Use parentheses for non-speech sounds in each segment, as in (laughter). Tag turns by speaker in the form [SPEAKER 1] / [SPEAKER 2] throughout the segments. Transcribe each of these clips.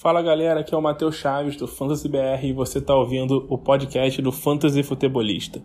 [SPEAKER 1] Fala galera, aqui é o Matheus Chaves do Fantasy BR e você está ouvindo o podcast do Fantasy Futebolista.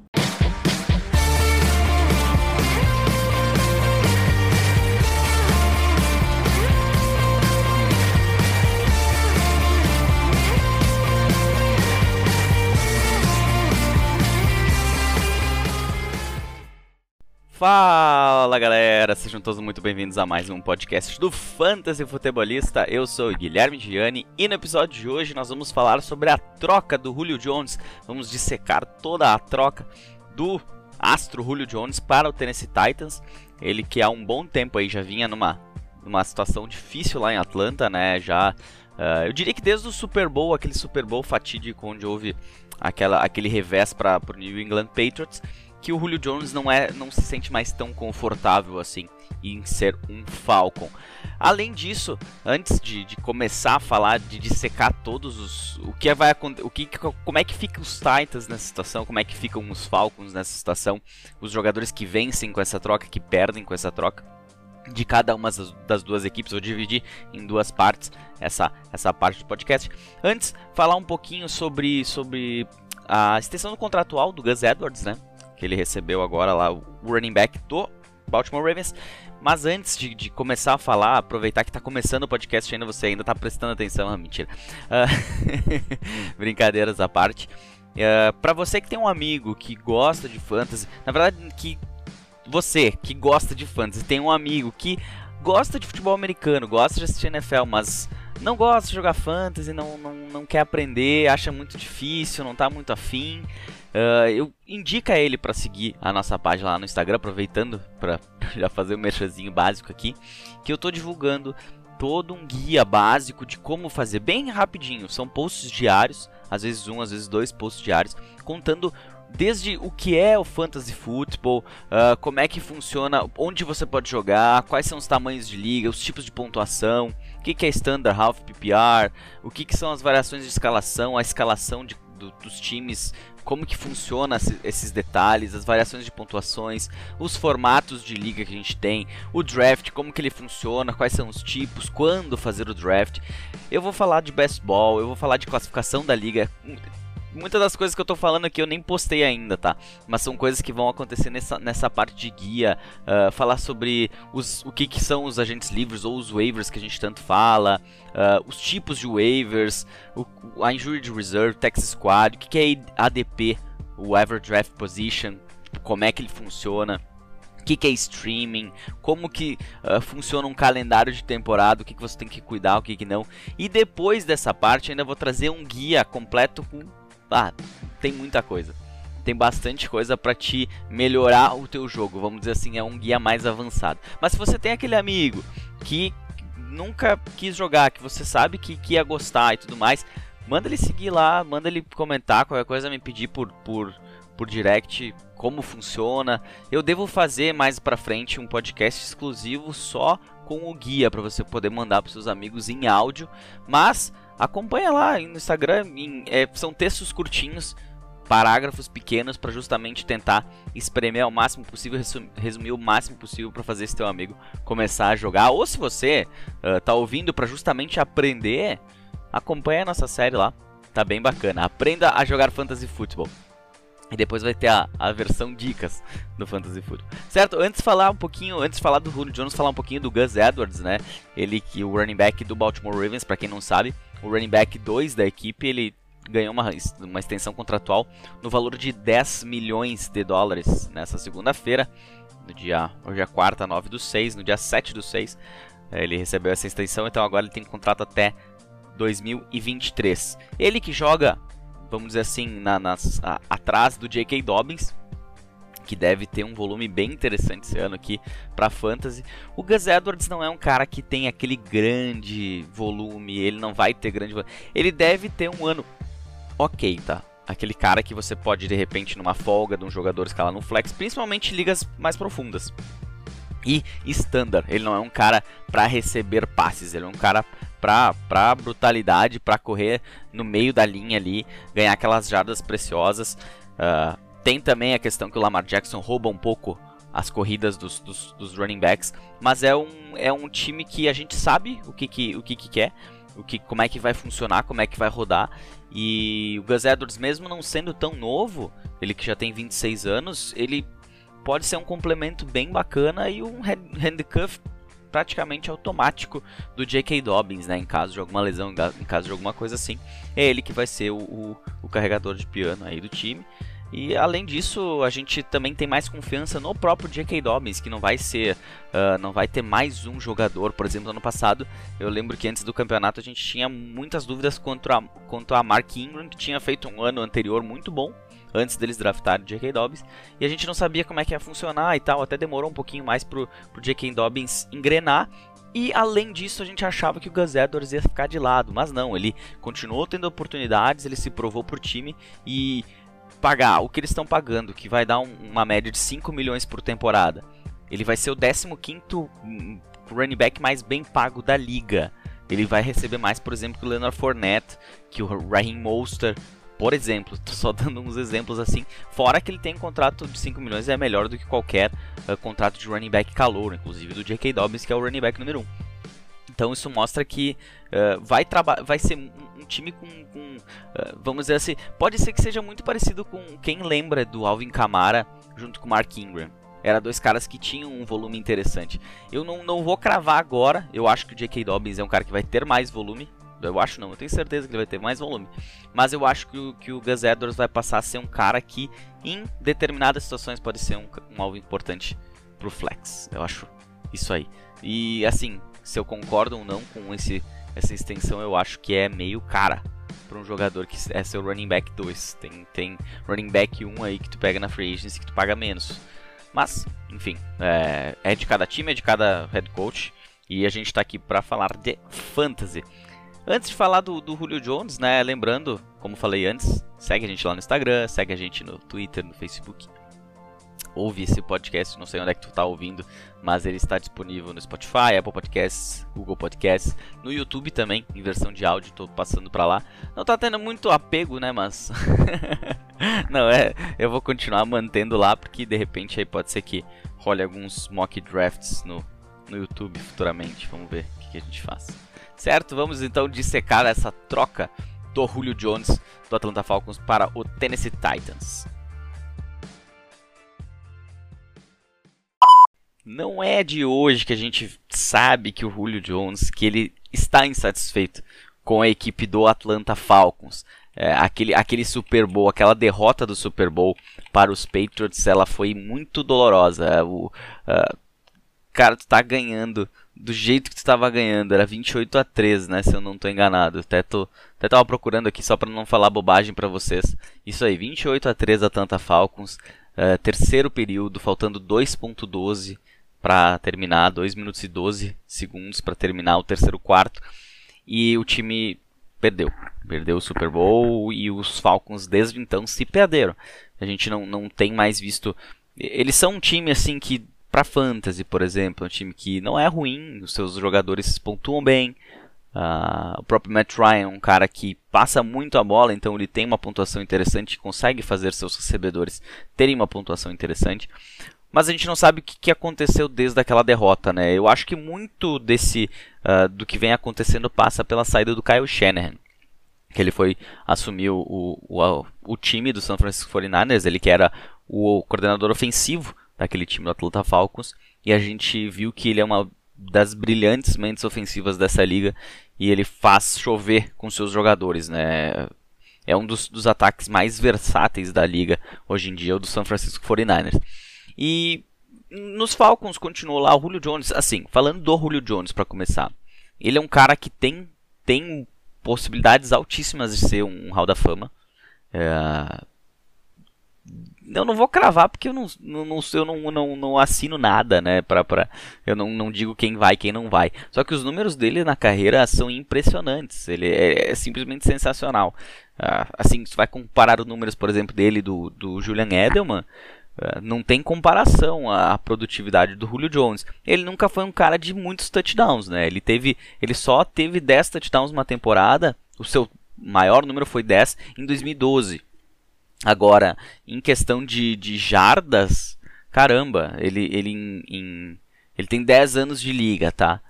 [SPEAKER 2] Fala galera, sejam todos muito bem-vindos a mais um podcast do Fantasy Futebolista. Eu sou o Guilherme Gianni e no episódio de hoje nós vamos falar sobre a troca do Julio Jones. Vamos dissecar toda a troca do astro Julio Jones para o Tennessee Titans. Ele que há um bom tempo aí já vinha numa, numa situação difícil lá em Atlanta, né? Já uh, eu diria que desde o Super Bowl, aquele Super Bowl fatídico onde houve aquela, aquele revés para o New England Patriots que o Julio Jones não é não se sente mais tão confortável assim em ser um Falcon. Além disso, antes de, de começar a falar de dissecar todos os o que vai o que como é que ficam os Titans nessa situação, como é que ficam os Falcons nessa situação, os jogadores que vencem com essa troca, que perdem com essa troca de cada uma das duas equipes, vou dividir em duas partes essa, essa parte do podcast. Antes, falar um pouquinho sobre, sobre a extensão contratual do Gus Edwards, né? Que ele recebeu agora lá, o running back do Baltimore Ravens. Mas antes de, de começar a falar, aproveitar que está começando o podcast ainda, você ainda está prestando atenção, ah, mentira. (laughs) Uh, brincadeiras à parte. Uh, ah, para você que tem um amigo que gosta de fantasy, na verdade que você que gosta de fantasy tem um amigo que gosta de futebol americano, gosta de assistir NFL, mas não gosta de jogar fantasy, não, não, não quer aprender, acha muito difícil, não está muito afim. Uh, eu indica ele para seguir a nossa página lá no Instagram, aproveitando para (laughs) já fazer um merchanzinho básico aqui, que eu estou divulgando todo um guia básico de como fazer bem rapidinho. São posts diários, às vezes um, às vezes dois posts diários, contando desde o que é o fantasy football, uh, como é que funciona, onde você pode jogar, quais são os tamanhos de liga, os tipos de pontuação, o que, que é standard, half PPR, o que, que são as variações de escalação, a escalação de, do, dos times como que funciona esses detalhes, as variações de pontuações, os formatos de liga que a gente tem, o draft, como que ele funciona, quais são os tipos, quando fazer o draft. Eu vou falar de best ball, eu vou falar de classificação da liga muitas das coisas que eu tô falando aqui eu nem postei ainda, tá? Mas são coisas que vão acontecer nessa, nessa parte de guia. Uh, falar sobre os, o que, que são os agentes livres ou os waivers que a gente tanto fala. Uh, os tipos de waivers. O, a Injured Reserve, Texas Squad. O que, que é ADP, o Average Draft Position. Como é que ele funciona o que, que, é streaming, como que uh, funciona um calendário de temporada, o que, que você tem que cuidar, o que, que não. E depois dessa parte ainda vou trazer um guia completo com ah, tem muita coisa. Tem bastante coisa para te melhorar o teu jogo, vamos dizer assim, é um guia mais avançado. Mas se você tem aquele amigo que nunca quis jogar, que você sabe que, que ia gostar e tudo mais, manda ele seguir lá, manda ele comentar, qualquer coisa me pedir por, por, por direct como funciona. Eu devo fazer mais para frente um podcast exclusivo só com o guia para você poder mandar para seus amigos em áudio, mas acompanha lá no Instagram, em, é, são textos curtinhos, parágrafos pequenos para justamente tentar espremer ao máximo possível, resumir o máximo possível para fazer esse teu amigo começar a jogar. Ou se você uh, tá ouvindo para justamente aprender, acompanha a nossa série lá, tá bem bacana. Aprenda a jogar fantasy football. E depois vai ter a, a versão dicas do Fantasy Football. Certo? Antes de falar um pouquinho, antes de falar do Julio Jones, falar um pouquinho do Gus Edwards, né? Ele que o running back do Baltimore Ravens, para quem não sabe, o running back 2 da equipe, ele ganhou uma, uma extensão contratual no valor de 10 milhões de dólares nessa segunda-feira, no dia, hoje é quarta, 9 do 6, no dia 7 do 6, eh, ele recebeu essa extensão, então agora ele tem contrato até 2023. Ele que joga, vamos dizer assim, na, nas, a, atrás do J.K. Dobbins, que deve ter um volume bem interessante esse ano aqui para fantasy. O Gus Edwards não é um cara que tem aquele grande volume, ele não vai ter grande volume. Ele deve ter um ano ok, tá? Aquele cara que você pode de repente numa folga de um jogador escalar no flex, principalmente ligas mais profundas. E standard, ele não é um cara para receber passes, ele é um cara pra, brutalidade, para correr no meio da linha ali, ganhar aquelas jardas preciosas. Uh, tem também a questão que o Lamar Jackson rouba um pouco as corridas dos, dos, dos running backs, mas é um, é um time que a gente sabe o que, que, o que, que quer. o que, como é que vai funcionar, como é que vai rodar. E o Gus Edwards, mesmo não sendo tão novo, ele que já tem 26 anos, ele pode ser um complemento bem bacana e um handcuff praticamente automático do J.K. Dobbins, né? Em caso de alguma lesão, em caso de alguma coisa assim. É ele que vai ser o, o, o carregador de piano aí do time. E além disso, a gente também tem mais confiança no próprio J.K. Dobbins, que não vai ser, uh, não vai ter mais um jogador. Por exemplo, ano passado, eu lembro que antes do campeonato a gente tinha muitas dúvidas quanto a, quanto a Mark Ingram, que tinha feito um ano anterior muito bom, antes deles draftarem o J.K. Dobbins, e a gente não sabia como é que ia funcionar e tal, até demorou um pouquinho mais pro, pro J.K. Dobbins engrenar, e além disso, a gente achava que o Gus Edwards ia ficar de lado, mas não, ele continuou tendo oportunidades, ele se provou por time e pagar o que eles estão pagando, que vai dar um, uma média de 5 milhões por temporada, ele vai ser o 15 hum, running back mais bem pago da liga. Ele vai receber mais, por exemplo, que o Leonard Fournette, que o Raheem Mostert, por exemplo. (laughs) Tô só dando uns exemplos assim. Fora que ele tem um contrato de 5 milhões, é melhor do que qualquer uh, contrato de running back calor, inclusive do J.K. Dobbins, que é o running back número 1. Então isso mostra que uh, vai, vai ser time com, com uh, vamos dizer assim, pode ser que seja muito parecido com quem lembra do Alvin Kamara junto com o Mark Ingram. Era dois caras que tinham um volume interessante. Eu não, não vou cravar agora, eu acho que o J.K. Dobbins é um cara que vai ter mais volume. Eu acho não, eu tenho certeza que ele vai ter mais volume. Mas eu acho que o, que o Gus Edwards vai passar a ser um cara que, em determinadas situações, pode ser um, um alvo importante pro flex. Eu acho isso aí. E assim, se eu concordo ou não com esse, essa extensão, eu acho que é meio cara para um jogador que é seu running back 2. Tem, tem running back 1 aí que tu pega na free agency que tu paga menos. Mas, enfim, é, é de cada time, é de cada head coach. E a gente está aqui para falar de fantasy. Antes de falar do, do Julio Jones, né, lembrando, como falei antes, segue a gente lá no Instagram, segue a gente no Twitter, no Facebook ouve esse podcast, não sei onde é que tu tá ouvindo, mas ele está disponível no Spotify, Apple Podcasts, Google Podcasts, no YouTube também, em versão de áudio, tô passando para lá. Não tá tendo muito apego, né, mas (laughs) não é, eu vou continuar mantendo lá porque de repente aí pode ser que role alguns mock drafts no no YouTube futuramente. Vamos ver o que, que a gente faz. Certo? Vamos então dissecar essa troca do Julio Jones do Atlanta Falcons para o Tennessee Titans. Não é de hoje que a gente sabe que o Julio Jones que ele está insatisfeito com a equipe do Atlanta Falcons. É, aquele, aquele Super Bowl, aquela derrota do Super Bowl para os Patriots, ela foi muito dolorosa. O, uh, cara, tu tá ganhando do jeito que tu estava ganhando, era 28 a 13, né, se eu não estou enganado. Até tô até tava procurando aqui só para não falar bobagem para vocês. Isso aí, 28 a 13 Atlanta Falcons, uh, terceiro período, faltando 2.12 para terminar, 2 minutos e 12 segundos para terminar o terceiro quarto. E o time perdeu. Perdeu o Super Bowl e os Falcons desde então se perderam. A gente não, não tem mais visto. Eles são um time assim que, para fantasy, por exemplo, é um time que não é ruim, os seus jogadores pontuam bem. Uh, o próprio Matt Ryan é um cara que passa muito a bola, então ele tem uma pontuação interessante, consegue fazer seus recebedores terem uma pontuação interessante mas a gente não sabe o que, que aconteceu desde aquela derrota, né? Eu acho que muito desse uh, do que vem acontecendo passa pela saída do Kyle Shanahan, que ele foi assumir o, o, o time do San Francisco 49ers, ele que era o coordenador ofensivo daquele time do Atlanta Falcons, e a gente viu que ele é uma das brilhantes mentes ofensivas dessa liga e ele faz chover com seus jogadores, né? É um dos, dos ataques mais versáteis da liga hoje em dia, o do San Francisco 49ers. E nos Falcons continuou lá o Julio Jones. Assim, falando do Julio Jones para começar, ele é um cara que tem, tem possibilidades altíssimas de ser um Hall da Fama. É... Eu não vou cravar porque eu não, não, eu não, não, não assino nada, né? Pra, pra, eu não, não digo quem vai quem não vai. Só que os números dele na carreira são impressionantes. Ele é, é simplesmente sensacional. Uh, assim, se vai comparar os números, por exemplo, dele do, do Julian Edelman, não tem comparação a produtividade do Julio Jones. Ele nunca foi um cara de muitos touchdowns, né? Ele teve, ele só teve 10 touchdowns numa temporada. O seu maior número foi 10 em 2012. Agora, em questão de, de jardas, caramba, ele, ele, em, em, ele tem 10 anos de liga, tá?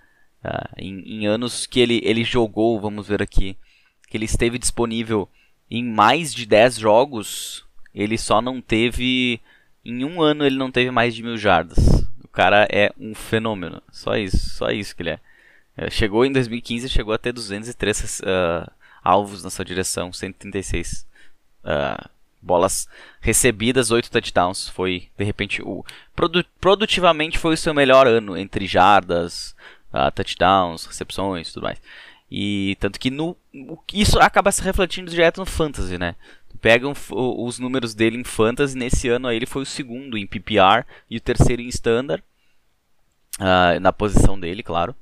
[SPEAKER 2] Uh, em, em, anos que ele, ele jogou, vamos ver aqui, que ele esteve disponível em mais de 10 jogos, ele só não teve. Em um ano ele não teve mais de mil jardas. O cara é um fenômeno. Só isso, só isso que ele é. é chegou em 2015 chegou a ter 203 uh, alvos na sua direção, 136 uh, bolas recebidas, 8 touchdowns. Foi, de repente, o produ produtivamente foi o seu melhor ano entre jardas, uh, touchdowns, recepções, tudo mais. E tanto que no, isso acaba se refletindo direto no fantasy, né? Pegam os números dele em fantasy, nesse ano aí ele foi o segundo em PPR e o terceiro em standard, uh, na posição dele, claro.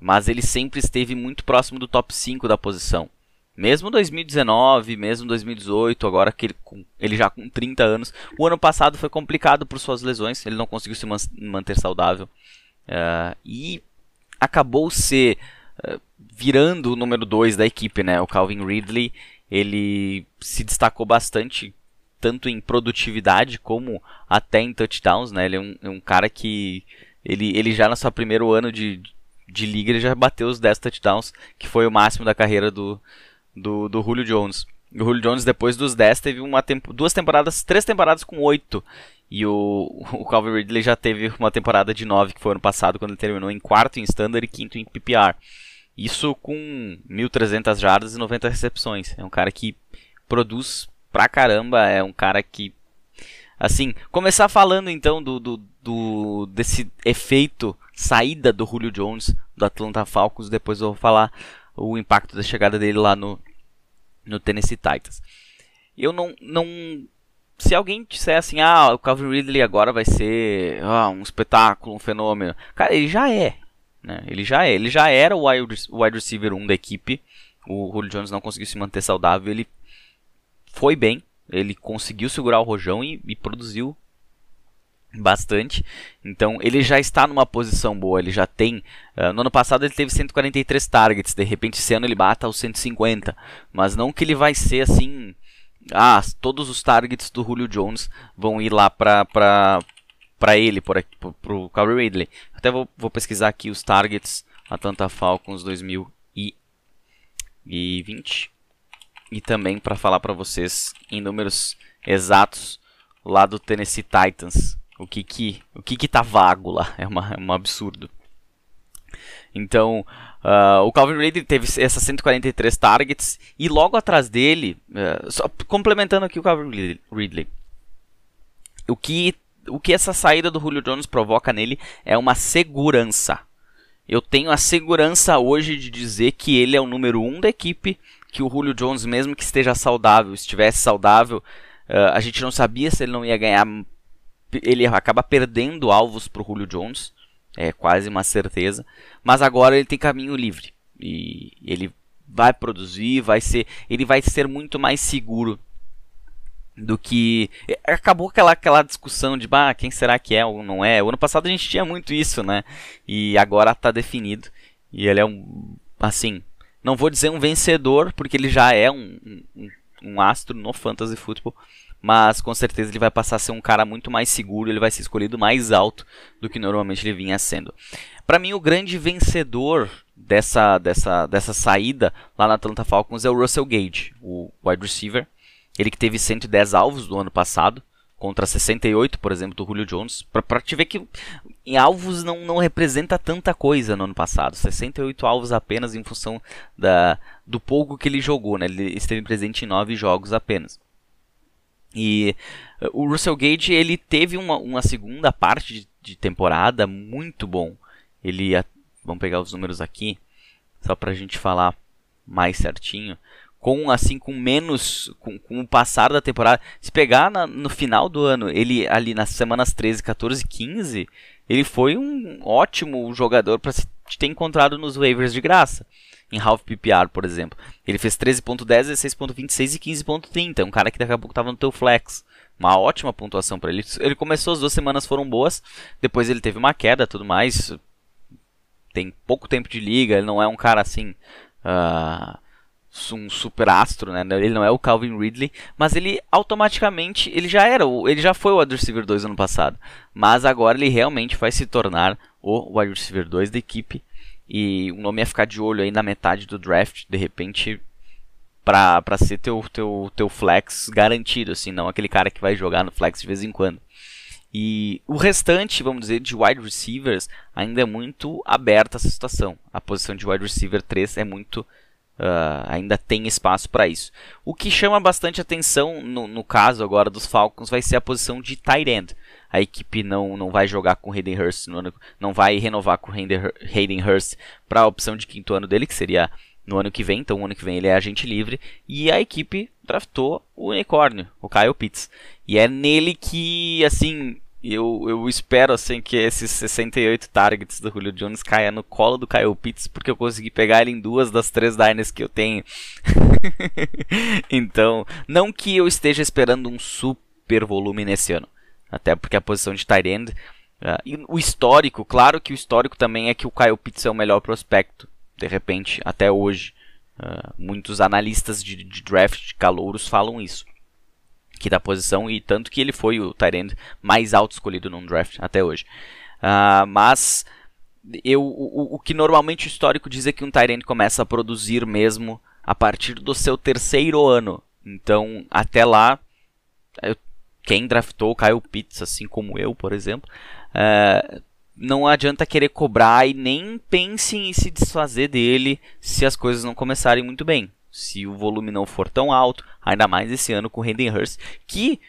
[SPEAKER 2] Mas ele sempre esteve muito próximo do top 5 da posição. Mesmo 2019, mesmo 2018, agora que ele, ele já com 30 anos. O ano passado foi complicado por suas lesões, ele não conseguiu se manter saudável. Uh, e acabou se uh, virando o número 2 da equipe, né? O Calvin Ridley, ele se destacou bastante, tanto em produtividade como até em touchdowns, né? Ele é um, é um cara que, ele, ele já no seu primeiro ano de, de liga, ele já bateu os 10 touchdowns, que foi o máximo da carreira do, do, do Julio Jones. O Julio Jones, depois dos 10, teve uma tempo, duas temporadas, três temporadas com 8. E o, (laughs) o Calvin Ridley já teve uma temporada de 9, que foi ano passado, quando ele terminou em quarto em Standard e quinto em PPR. Isso com 1.300 jardas e 90 recepções. É um cara que produz pra caramba, é um cara que... Assim, começar falando então do, do, do desse efeito saída do Julio Jones do Atlanta Falcons, depois eu vou falar o impacto da chegada dele lá no, no Tennessee Titans. Eu não, não. Se alguém disser assim, ah, o Calvin Ridley agora vai ser ah, um espetáculo, um fenômeno. Cara, ele já é. Né? Ele já é. Ele já era o wide receiver 1 da equipe. O Julio Jones não conseguiu se manter saudável. Ele foi bem. Ele conseguiu segurar o rojão e, e produziu bastante. Então ele já está numa posição boa, ele já tem. Uh, no ano passado ele teve 143 targets, de repente esse ano ele bata aos 150. Mas não que ele vai ser assim. Ah, todos os targets do Julio Jones vão ir lá para para ele, para o Calvin Ridley. Até vou, vou pesquisar aqui os targets Atlanta Falcons 2020 e também para falar para vocês em números exatos lá do Tennessee Titans o que que, o que, que tá vago lá? (laughs) É, uma, é um absurdo. Então, uh, o Calvin Ridley teve essas 143 targets e logo atrás dele, uh, só complementando aqui o Calvin Ridley, o que, o que essa saída do Julio Jones provoca nele é uma segurança. Eu tenho a segurança hoje de dizer que ele é o número um da equipe, que o Julio Jones, mesmo que esteja saudável, estivesse saudável, uh, a gente não sabia se ele não ia ganhar ele acaba perdendo alvos para o Julio Jones, é quase uma certeza, mas agora ele tem caminho livre e ele vai produzir, vai ser, ele vai ser muito mais seguro do que é, acabou aquela aquela discussão de bah, quem será que é ou não é. O ano passado a gente tinha muito isso, né? E agora está definido e ele é um assim, não vou dizer um vencedor porque ele já é um, um, um astro no fantasy football, mas com certeza ele vai passar a ser um cara muito mais seguro, ele vai ser escolhido mais alto do que normalmente ele vinha sendo. Para mim, o grande vencedor dessa, dessa, dessa saída lá na Atlanta Falcons é o Russell Gage, o wide receiver. Ele que teve 110 alvos no ano passado, contra 68, por exemplo, do Julio Jones. Para te ver que em alvos não, não representa tanta coisa no ano passado. 68 alvos apenas em função da, do pouco que ele jogou. Né? Ele esteve presente em 9 jogos apenas. E uh, o Russell Gage ele teve uma, uma segunda parte de, de, temporada muito bom. Ele vamos pegar os números aqui só para a gente falar mais certinho. Com assim com menos com, com o passar da temporada, se pegar na, no final do ano, ele ali nas semanas 13, 14, 15, ele foi um ótimo jogador para se ter encontrado nos waivers de graça em half PPR, por exemplo. Ele fez 13.10, 16.26 e 15.30. É um cara que daqui a pouco estava no teu flex. Uma ótima pontuação para ele. Ele começou, as duas semanas foram boas. Depois ele teve uma queda tudo mais. Tem pouco tempo de liga. Ele não é um cara assim. Uh, um super astro, né? Ele não é o Calvin Ridley, mas ele automaticamente ele já era, ele já foi o wide receiver 2 ano passado, mas agora ele realmente vai se tornar o wide receiver 2 da equipe e o nome é ficar de olho aí na metade do draft, de repente, pra, pra ser teu, teu, teu flex garantido, assim, não aquele cara que vai jogar no flex de vez em quando. E o restante, vamos dizer, de wide receivers, ainda é muito aberta essa situação. A posição de wide receiver 3 é muito. Uh, ainda tem espaço para isso. O que chama bastante atenção no, no, caso agora dos Falcons vai ser a posição de tight end. A equipe não, não vai jogar com Hayden Hurst, no, não vai renovar com Hayden Hurst para a opção de quinto ano dele, que seria no ano que vem. Então, o ano que vem ele é agente livre. E a equipe draftou o unicórnio, o Kyle Pitts. E é nele que, assim, eu, eu espero assim que esses 68 targets do Julio Jones caia no colo do Kyle Pitts, porque eu consegui pegar ele em duas das três Diners que eu tenho. (laughs) então, não que eu esteja esperando um super volume nesse ano, até porque a posição de tight end, uh, e o histórico, claro que o histórico também é que o Kyle Pitts é o melhor prospecto, de repente, até hoje. Uh, muitos analistas de, de draft de calouros falam isso aqui da posição e tanto que ele foi o tight mais alto escolhido num draft até hoje. Uh, mas eu, o, o, que normalmente o histórico diz é que um tight começa a produzir mesmo a partir do seu terceiro ano. Então, até lá, eu, quem draftou Kyle Pitts, assim como eu, por exemplo, uh, não adianta querer cobrar e nem pense em se desfazer dele se as coisas não começarem muito bem se o volume não for tão alto, ainda mais esse ano com o Hayden que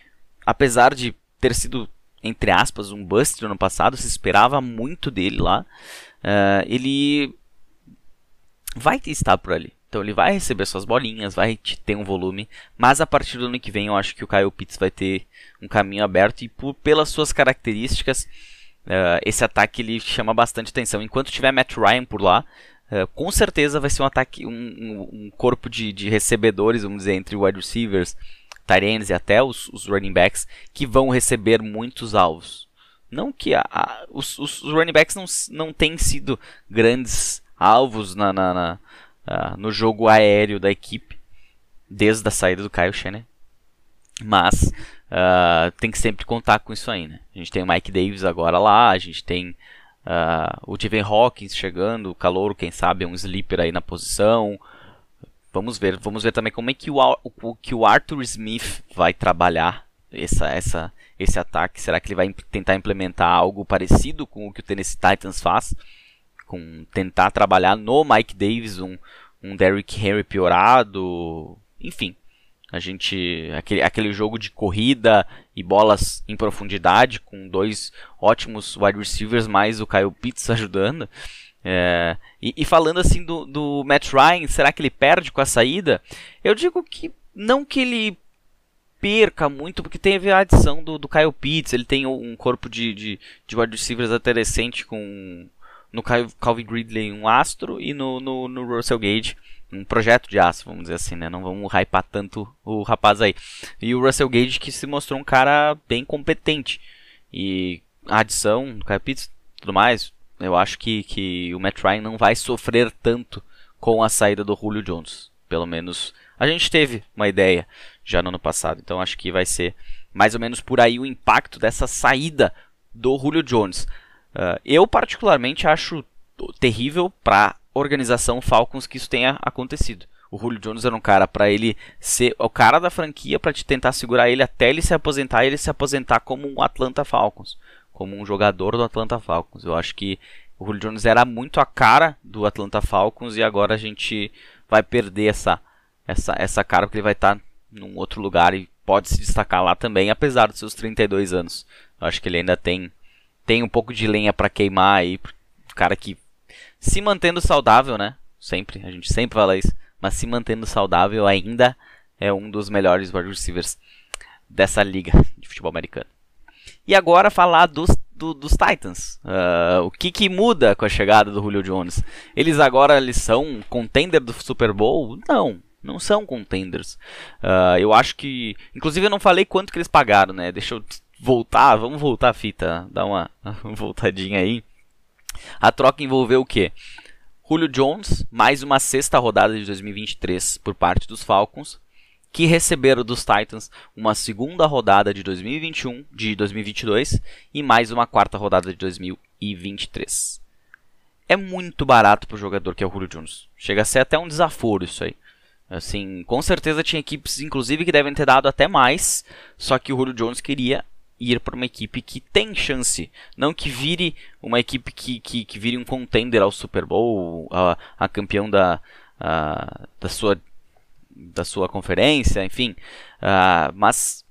[SPEAKER 2] apesar de ter sido entre aspas um bust no ano passado, se esperava muito dele lá, uh, ele vai estar por ali. Então ele vai receber suas bolinhas, vai ter um volume, mas a partir do ano que vem eu acho que o Kyle Pitts vai ter um caminho aberto e por, pelas suas características, uh, esse ataque ele chama bastante atenção. Enquanto tiver Matt Ryan por lá, Uh, com certeza vai ser um ataque, um, um, um corpo de, de, recebedores, vamos dizer, entre wide receivers, tight ends e até os, os, running backs, que vão receber muitos alvos. Não que a, a, os, os, running backs não, não têm sido grandes alvos na, na, na uh, no jogo aéreo da equipe, desde a saída do Kyle Shanahan. Mas uh, tem que sempre contar com isso aí, né? A gente tem o Mike Davis agora lá, a gente tem Uh, o Steven Hawkins chegando, o Calouro, quem sabe, é um sleeper aí na posição. Vamos ver, vamos ver também como é que o, o, que o Arthur Smith vai trabalhar essa, essa, esse ataque. Será que ele vai tentar implementar algo parecido com o que o Tennessee Titans faz? Com tentar trabalhar no Mike Davis um, um Derrick Henry piorado, enfim. A gente. Aquele, aquele jogo de corrida e bolas em profundidade, com dois ótimos wide receivers, mais o Kyle Pitts (laughs) ajudando. É, e, e, falando assim do, do Matt Ryan, será que ele perde com a saída? Eu digo que não que ele perca muito, porque teve a adição do, do Kyle Pitts, ele tem um corpo de, de, de wide receivers decente com no Calvin Ridley um astro e no, no, no Russell Gage um projeto de aço, vamos dizer assim, né? Não vamos hypar tanto o rapaz aí. E o Russell Gage que se mostrou um cara bem competente. E a adição do Kyle Pitts tudo mais, eu acho que, que o Matt Ryan não vai sofrer tanto com a saída do Julio Jones. Pelo menos a gente teve uma ideia já no ano passado. Então acho que vai ser mais ou menos por aí o impacto dessa saída do Julio Jones. Uh, eu particularmente acho terrível para organização Falcons que isso tenha acontecido. O Julio Jones era um cara para ele ser o cara da franquia para te tentar segurar ele até ele se aposentar e ele se aposentar como um Atlanta Falcons, como um jogador do Atlanta Falcons. Eu acho que o Julio Jones era muito a cara do Atlanta Falcons e agora a gente vai perder essa essa essa cara porque ele vai estar tá num outro lugar e pode se destacar lá também, apesar dos seus 32 anos. Eu acho que ele ainda tem tem um pouco de lenha para queimar aí, cara que se mantendo saudável, né? Sempre, a gente sempre fala isso, mas se mantendo saudável ainda é um dos melhores wide receivers dessa liga de futebol americano. E agora falar dos, do, dos Titans. Uh, o que, que muda com a chegada do Julio Jones? Eles agora eles são contender do Super Bowl? Não, não são contenders. Uh, eu acho que. Inclusive eu não falei quanto que eles pagaram, né? Deixa eu voltar, vamos voltar a fita, dar uma (laughs) voltadinha aí. A troca envolveu o quê? Julio Jones, mais uma sexta rodada de 2023 por parte dos Falcons, que receberam dos Titans uma segunda rodada de 2021, de 2022 e mais uma quarta rodada de 2023. é muito barato pro jogador que é o Julio Jones. Chega a ser até um desaforo isso aí. Assim, com certeza tinha equipes, inclusive, que devem ter dado até mais, só que o Julio Jones queria ir para uma equipe que tem chance, não que vire uma equipe que, que, que vire um contender ao Super Bowl, a, a campeão da, a, da, sua, da sua conferência, enfim, uh, mas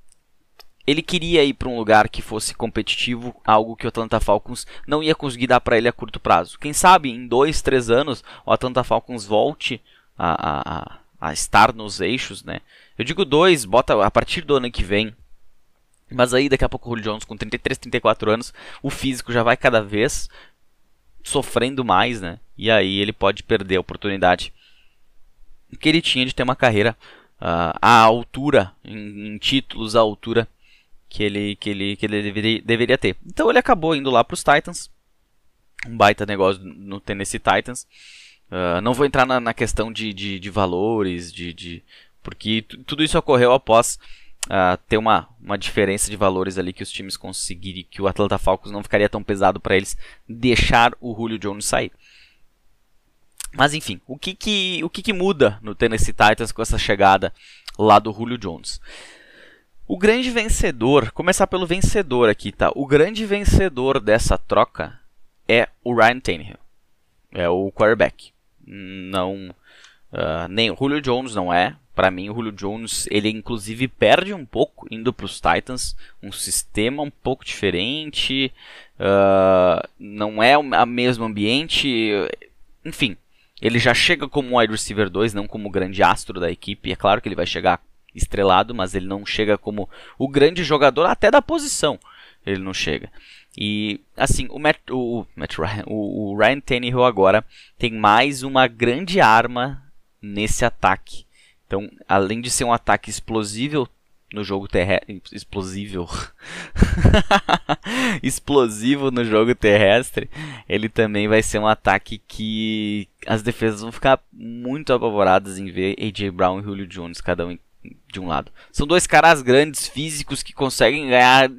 [SPEAKER 2] ele queria ir para um lugar que fosse competitivo, algo que o Atlanta Falcons não ia conseguir dar para ele a curto prazo. Quem sabe em dois, três anos o Atlanta Falcons volte a, a, a estar nos eixos, né? Eu digo dois, bota a partir do ano que vem. Mas aí daqui a pouco o Julio Jones com 33, 34 anos, o físico já vai cada vez sofrendo mais, né? E aí ele pode perder a oportunidade que ele tinha de ter uma carreira uh, à altura, em, em títulos à altura que ele, que ele, que ele deveria, deveria ter. Então ele acabou indo lá para os Titans. Um baita negócio no Tennessee Titans. Uh, não vou entrar na, na questão de, de, de, valores, de, de porque tudo isso ocorreu após uh, ter uma, uma diferença de valores ali que os times conseguirem, que o Atlanta Falcons não ficaria tão pesado para eles deixar o Julio Jones sair. Mas enfim, o que que, o que que muda no Tennessee Titans com essa chegada lá do Julio Jones? O grande vencedor, começar pelo vencedor aqui, tá? O grande vencedor dessa troca é o Ryan Tannehill. É o quarterback. Não, uh, nem o Julio Jones não é. Para mim, o Julio Jones, ele inclusive perde um pouco indo para os Titans, um sistema um pouco diferente, uh, não é o mesmo ambiente, enfim. Ele já chega como wide receiver 2, não como grande astro da equipe. É claro que ele vai chegar estrelado, mas ele não chega como o grande jogador até da posição. Ele não chega. E assim, o Matt, o, Matt Ryan, o, o Ryan Tannehill agora tem mais uma grande arma nesse ataque. Então, além de ser um ataque explosivo no jogo terrestre, explosivo, (laughs) explosivo no jogo terrestre, ele também vai ser um ataque que as defesas vão ficar muito apavoradas em ver AJ Brown e Julio Jones cada um de um lado. São dois caras grandes, físicos, que conseguem ganhar,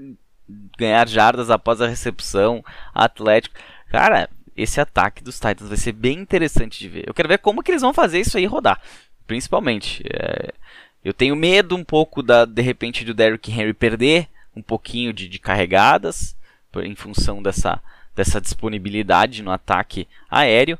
[SPEAKER 2] ganhar jardas após a recepção, atlético. Cara, esse ataque dos Titans vai ser bem interessante de ver. Eu quero ver como que eles vão fazer isso aí rodar, principalmente. É, eu tenho medo um pouco da, de repente, do Derrick Henry perder um pouquinho de, de carregadas, em função dessa, dessa disponibilidade no ataque aéreo.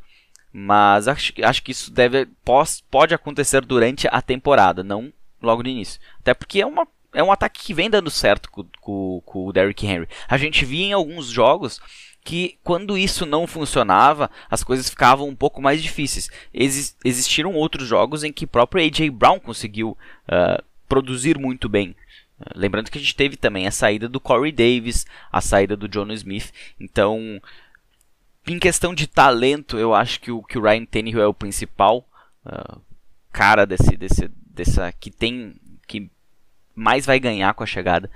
[SPEAKER 2] Mas acho, acho que isso deve, pode, pode acontecer durante a temporada, não logo no início. Até porque é, uma, é um ataque que vem dando certo com, com, com o Derrick Henry. A gente via em alguns jogos que quando isso não funcionava, as coisas ficavam um pouco mais difíceis. Ex existiram outros jogos em que próprio AJ Brown conseguiu uh, produzir muito bem. Uh, lembrando que a gente teve também a saída do Corey Davis, a saída do John Smith. Então, em questão de talento, eu acho que o, que o Ryan Tannehill é o principal uh, cara desse, desse, dessa que tem que mais vai ganhar com a chegada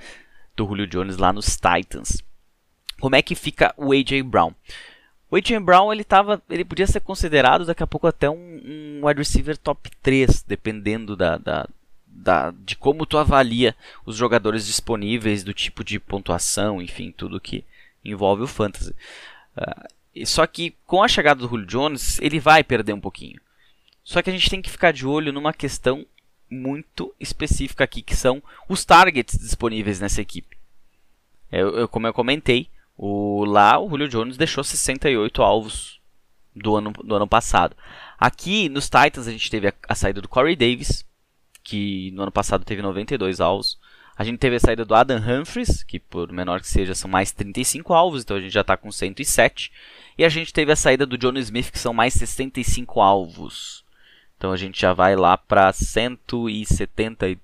[SPEAKER 2] do Julio Jones lá nos Titans. Como é que fica o AJ Brown? O AJ Brown ele tava, ele podia ser considerado daqui a pouco até um, um wide receiver top 3, dependendo da, da, da, de como tu avalia os jogadores disponíveis, do tipo de pontuação, enfim, tudo que envolve o fantasy. Uh, só que com a chegada do Julio Jones, ele vai perder um pouquinho. Só que a gente tem que ficar de olho numa questão muito específica aqui, que são os targets disponíveis nessa equipe. Eu, eu, como eu comentei, o, lá o Julio Jones deixou 68 alvos do ano, do ano passado. Aqui nos Titans a gente teve a, a saída do Corey Davis, que no ano passado teve 92 alvos. A gente teve a saída do Adam Humphries, que por menor que seja são mais 35 alvos, então a gente já está com 107. E a gente teve a saída do John Smith, que são mais 65 alvos. Então a gente já vai lá para 170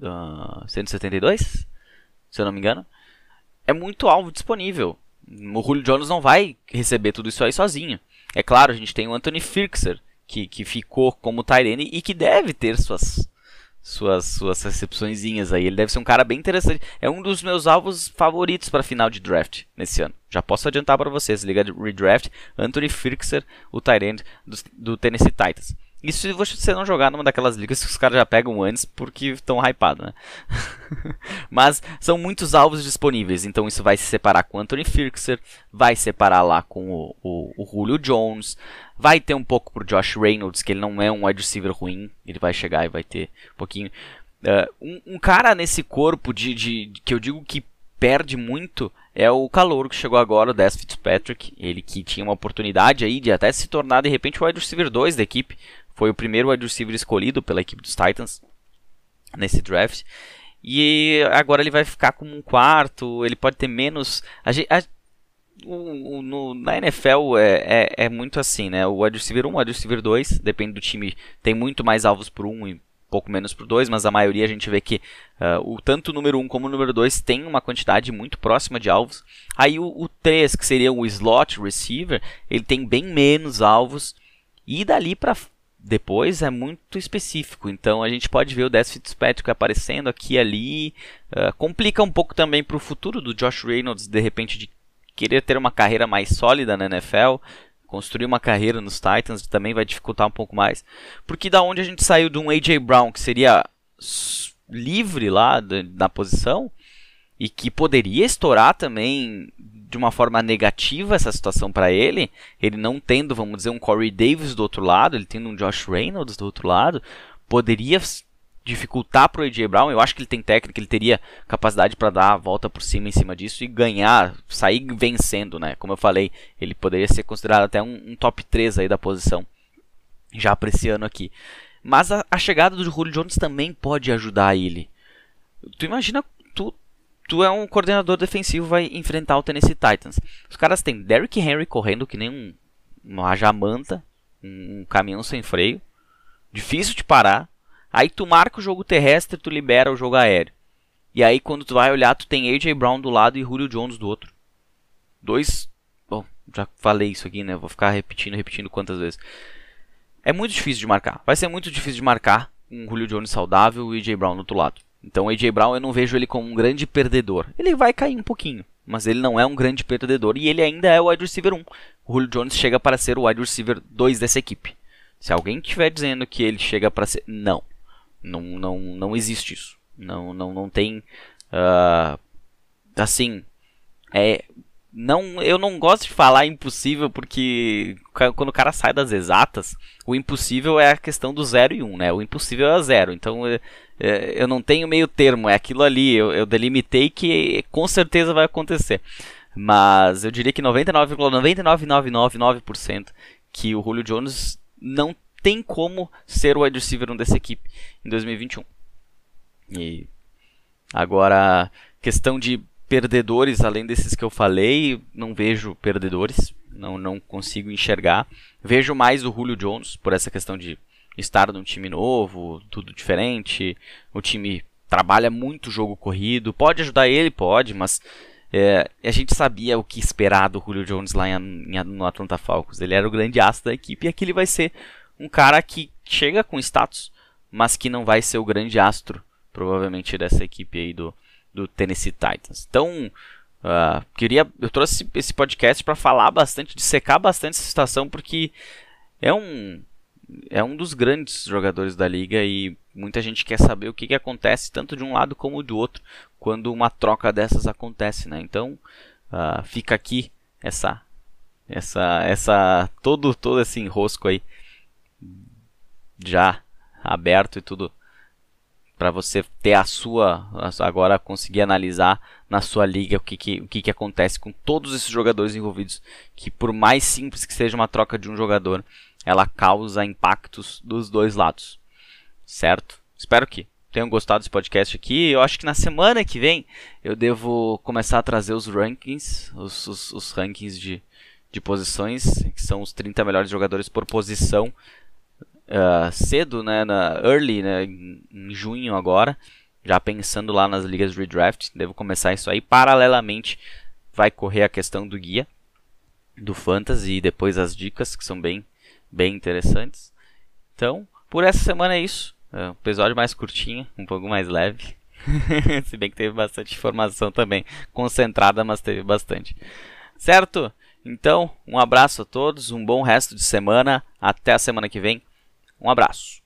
[SPEAKER 2] uh, 172, se eu não me engano. É muito alvo disponível. O Julio Jones não vai receber tudo isso aí sozinho. É claro, a gente tem o Anthony Firkser, que, que ficou como Tyrene e que deve ter suas suas, suas aí. Ele deve ser um cara bem interessante. É um dos meus alvos favoritos para final de draft nesse ano. Já posso adiantar para vocês. Liga de redraft, Anthony Firkser, o Tyrant do, do Tennessee Titans. Isso se você não jogar numa daquelas ligas que os caras já pegam antes porque estão hypados, né? (laughs) Mas são muitos alvos disponíveis, então isso vai se separar com o Anthony Firkser, vai separar lá com o, o, o Julio Jones, vai ter um pouco pro Josh Reynolds, que ele não é um wide receiver ruim, ele vai chegar e vai ter um pouquinho. Uh, um, um, cara nesse corpo de, de, de, que eu digo que perde muito é o calor que chegou agora, o Des Fitzpatrick, ele que tinha uma oportunidade aí de até se tornar de repente o wide receiver 2 da equipe, foi o primeiro wide receiver escolhido pela equipe dos Titans nesse draft. E agora ele vai ficar como um quarto, ele pode ter menos. A, a, o, o, no, na NFL é, é, é, muito assim, né? O wide receiver 1, o wide receiver 2, depende do time, tem muito mais alvos por um e pouco menos por 2, mas a maioria a gente vê que uh, o tanto o número 1 um como o número 2 tem uma quantidade muito próxima de alvos. Aí o, o 3, que seria o slot receiver, ele tem bem menos alvos. E dali para depois é muito específico. Então a gente pode ver o Des Fitzpatrick aparecendo aqui e ali. Uh, complica um pouco também para o futuro do Josh Reynolds, de repente, de querer ter uma carreira mais sólida na NFL. Construir uma carreira nos Titans também vai dificultar um pouco mais. Porque da onde a gente saiu de um A.J. Brown, que seria livre lá na posição, e que poderia estourar também de uma forma negativa essa situação para ele, ele não tendo, vamos dizer, um Corey Davis do outro lado, ele tendo um Josh Reynolds do outro lado, poderia dificultar para o AJ Brown. Eu acho que ele tem técnica, ele teria capacidade para dar a volta por cima em cima disso e ganhar, sair vencendo, né? Como eu falei, ele poderia ser considerado até um, um top 3 aí da posição, já apreciando aqui. Mas a, a chegada do Julio Jones também pode ajudar ele. Tu imagina tu tu é um coordenador defensivo, vai enfrentar o Tennessee Titans. Os caras têm Derrick Henry correndo que nem um, uma jamanta, um, um caminhão sem freio. Difícil de parar. Aí tu marca o jogo terrestre, tu libera o jogo aéreo. E aí quando tu vai olhar, tu tem AJ Brown do lado e Julio Jones do outro. Dois, bom, já falei isso aqui, né? Vou ficar repetindo, repetindo quantas vezes. É muito difícil de marcar. Vai ser muito difícil de marcar um Julio Jones saudável e AJ Brown do outro lado. Então o AJ Brown eu não vejo ele como um grande perdedor. Ele vai cair um pouquinho, mas ele não é um grande perdedor e ele ainda é o wide receiver 1. O Julio Jones chega para ser o wide receiver 2 dessa equipe. Se alguém estiver dizendo que ele chega para ser, não, não, não, não existe isso. Não, não, não tem, uh, assim, é não, eu não gosto de falar impossível porque quando o cara sai das exatas, o impossível é a questão do 0 e 1, um, né? O impossível é zero. Então é, é, eu não tenho meio termo, é aquilo ali. Eu, eu delimitei que com certeza vai acontecer. Mas eu diria que 99,99999% que o Julio Jones não tem como ser o wide receiver 1 dessa equipe em 2021. E agora, questão de perdedores, além desses que eu falei, não vejo perdedores, não, não consigo enxergar. Vejo mais o Julio Jones, por essa questão de estar num time novo, tudo diferente. O time trabalha muito jogo corrido, pode ajudar ele, pode, mas é, a gente sabia o que esperar do Julio Jones lá em, em, no Atlanta Falcons. Ele era o grande astro da equipe e aqui ele vai ser um cara que chega com status, mas que não vai ser o grande astro, provavelmente, dessa equipe aí do, do Tennessee Titans. Então, uh, queria, eu trouxe esse podcast para falar bastante, de secar bastante essa situação, porque é um é um dos grandes jogadores da liga e muita gente quer saber o que, que acontece tanto de um lado como do outro quando uma troca dessas acontece, né? Então, uh, fica aqui essa essa essa todo todo esse enrosco aí já aberto e tudo para você ter a sua agora conseguir analisar na sua liga o que, que, o que, que acontece com todos esses jogadores envolvidos que por mais simples que seja uma troca de um jogador ela causa impactos dos dois lados certo? Espero que tenham gostado desse podcast aqui. Eu acho que na semana que vem eu devo começar a trazer os rankings os, os, os rankings de, de posições que são os 30 melhores jogadores por posição uh, cedo, né, na early, né, em, junho agora, já pensando lá nas ligas de redraft, devo começar isso aí. Paralelamente, vai correr a questão do guia do fantasy e depois as dicas que são bem, bem interessantes. Então, por essa semana é isso. É um episódio mais curtinho, um pouco mais leve. (laughs) Se bem que teve bastante informação também, concentrada, mas teve bastante. Certo? Então, um abraço a todos, um bom resto de semana. Até a semana que vem. Um abraço.